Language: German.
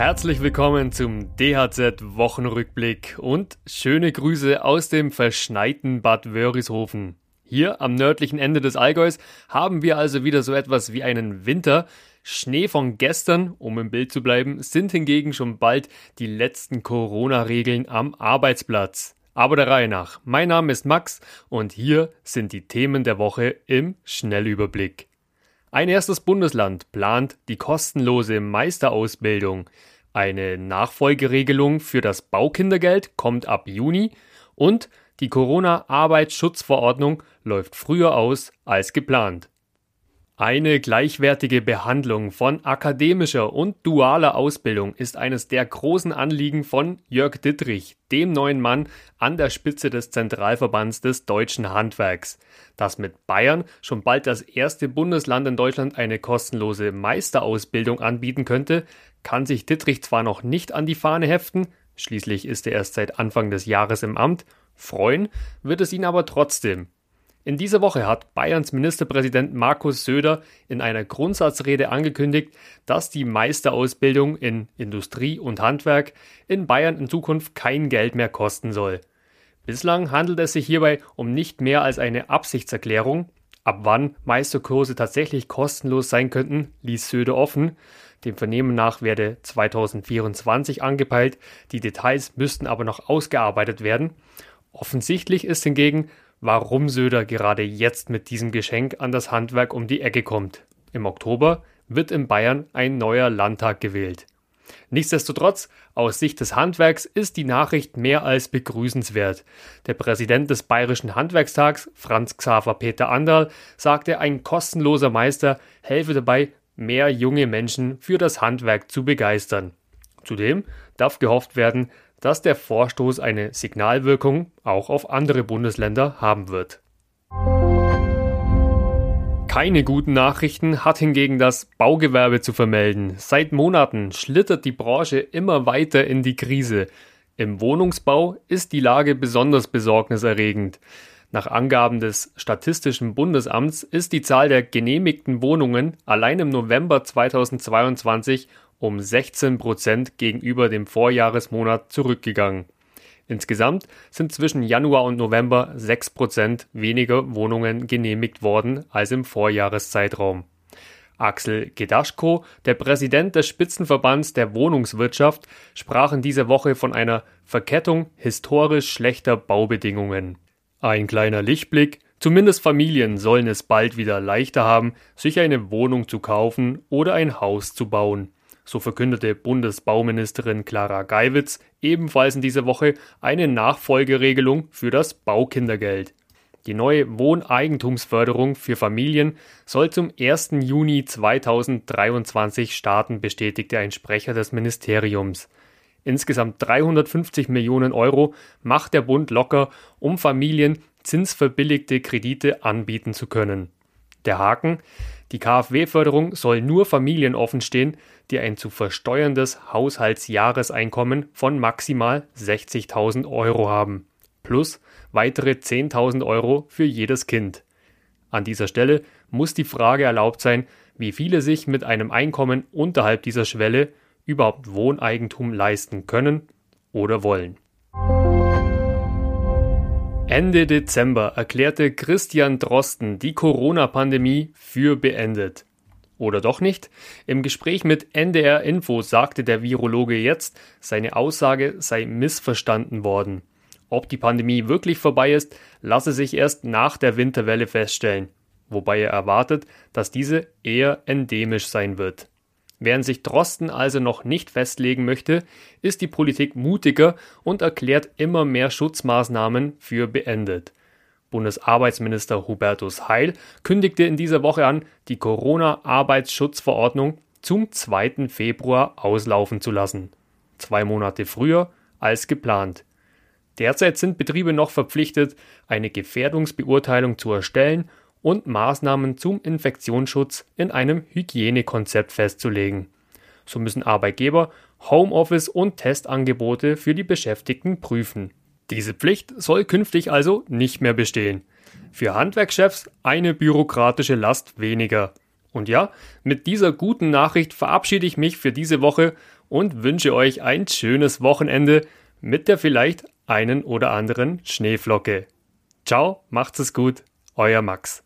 Herzlich willkommen zum DHZ Wochenrückblick und schöne Grüße aus dem verschneiten Bad Wörishofen. Hier am nördlichen Ende des Allgäus haben wir also wieder so etwas wie einen Winter. Schnee von gestern, um im Bild zu bleiben, sind hingegen schon bald die letzten Corona-Regeln am Arbeitsplatz. Aber der Reihe nach. Mein Name ist Max und hier sind die Themen der Woche im Schnellüberblick. Ein erstes Bundesland plant die kostenlose Meisterausbildung. Eine Nachfolgeregelung für das Baukindergeld kommt ab Juni und die Corona-Arbeitsschutzverordnung läuft früher aus als geplant. Eine gleichwertige Behandlung von akademischer und dualer Ausbildung ist eines der großen Anliegen von Jörg Dittrich, dem neuen Mann an der Spitze des Zentralverbands des deutschen Handwerks. Dass mit Bayern schon bald das erste Bundesland in Deutschland eine kostenlose Meisterausbildung anbieten könnte, kann sich Dittrich zwar noch nicht an die Fahne heften, schließlich ist er erst seit Anfang des Jahres im Amt, Freuen wird es ihn aber trotzdem. In dieser Woche hat Bayerns Ministerpräsident Markus Söder in einer Grundsatzrede angekündigt, dass die Meisterausbildung in Industrie und Handwerk in Bayern in Zukunft kein Geld mehr kosten soll. Bislang handelt es sich hierbei um nicht mehr als eine Absichtserklärung. Ab wann Meisterkurse tatsächlich kostenlos sein könnten, ließ Söder offen. Dem Vernehmen nach werde 2024 angepeilt, die Details müssten aber noch ausgearbeitet werden. Offensichtlich ist hingegen, warum Söder gerade jetzt mit diesem Geschenk an das Handwerk um die Ecke kommt. Im Oktober wird in Bayern ein neuer Landtag gewählt. Nichtsdestotrotz, aus Sicht des Handwerks ist die Nachricht mehr als begrüßenswert. Der Präsident des Bayerischen Handwerkstags, Franz Xaver Peter Anderl, sagte, ein kostenloser Meister helfe dabei, mehr junge Menschen für das Handwerk zu begeistern. Zudem darf gehofft werden, dass der Vorstoß eine Signalwirkung auch auf andere Bundesländer haben wird. Keine guten Nachrichten hat hingegen das Baugewerbe zu vermelden. Seit Monaten schlittert die Branche immer weiter in die Krise. Im Wohnungsbau ist die Lage besonders besorgniserregend. Nach Angaben des Statistischen Bundesamts ist die Zahl der genehmigten Wohnungen allein im November 2022 um 16 Prozent gegenüber dem Vorjahresmonat zurückgegangen. Insgesamt sind zwischen Januar und November 6 Prozent weniger Wohnungen genehmigt worden als im Vorjahreszeitraum. Axel Gedaschko, der Präsident des Spitzenverbands der Wohnungswirtschaft, sprach in dieser Woche von einer Verkettung historisch schlechter Baubedingungen. Ein kleiner Lichtblick, zumindest Familien sollen es bald wieder leichter haben, sich eine Wohnung zu kaufen oder ein Haus zu bauen so verkündete Bundesbauministerin Clara Geiwitz ebenfalls in dieser Woche eine Nachfolgeregelung für das Baukindergeld. Die neue Wohneigentumsförderung für Familien soll zum 1. Juni 2023 starten, bestätigte ein Sprecher des Ministeriums. Insgesamt 350 Millionen Euro macht der Bund locker, um Familien zinsverbilligte Kredite anbieten zu können. Der Haken, die KfW-Förderung soll nur Familien offenstehen, die ein zu versteuerndes Haushaltsjahreseinkommen von maximal 60.000 Euro haben, plus weitere 10.000 Euro für jedes Kind. An dieser Stelle muss die Frage erlaubt sein, wie viele sich mit einem Einkommen unterhalb dieser Schwelle überhaupt Wohneigentum leisten können oder wollen. Ende Dezember erklärte Christian Drosten die Corona-Pandemie für beendet. Oder doch nicht? Im Gespräch mit NDR Info sagte der Virologe jetzt, seine Aussage sei missverstanden worden. Ob die Pandemie wirklich vorbei ist, lasse sich erst nach der Winterwelle feststellen, wobei er erwartet, dass diese eher endemisch sein wird. Während sich Drosten also noch nicht festlegen möchte, ist die Politik mutiger und erklärt immer mehr Schutzmaßnahmen für beendet. Bundesarbeitsminister Hubertus Heil kündigte in dieser Woche an, die Corona-Arbeitsschutzverordnung zum 2. Februar auslaufen zu lassen. Zwei Monate früher als geplant. Derzeit sind Betriebe noch verpflichtet, eine Gefährdungsbeurteilung zu erstellen und Maßnahmen zum Infektionsschutz in einem Hygienekonzept festzulegen. So müssen Arbeitgeber Homeoffice und Testangebote für die Beschäftigten prüfen. Diese Pflicht soll künftig also nicht mehr bestehen. Für Handwerkschefs eine bürokratische Last weniger. Und ja, mit dieser guten Nachricht verabschiede ich mich für diese Woche und wünsche euch ein schönes Wochenende mit der vielleicht einen oder anderen Schneeflocke. Ciao, macht's es gut, euer Max.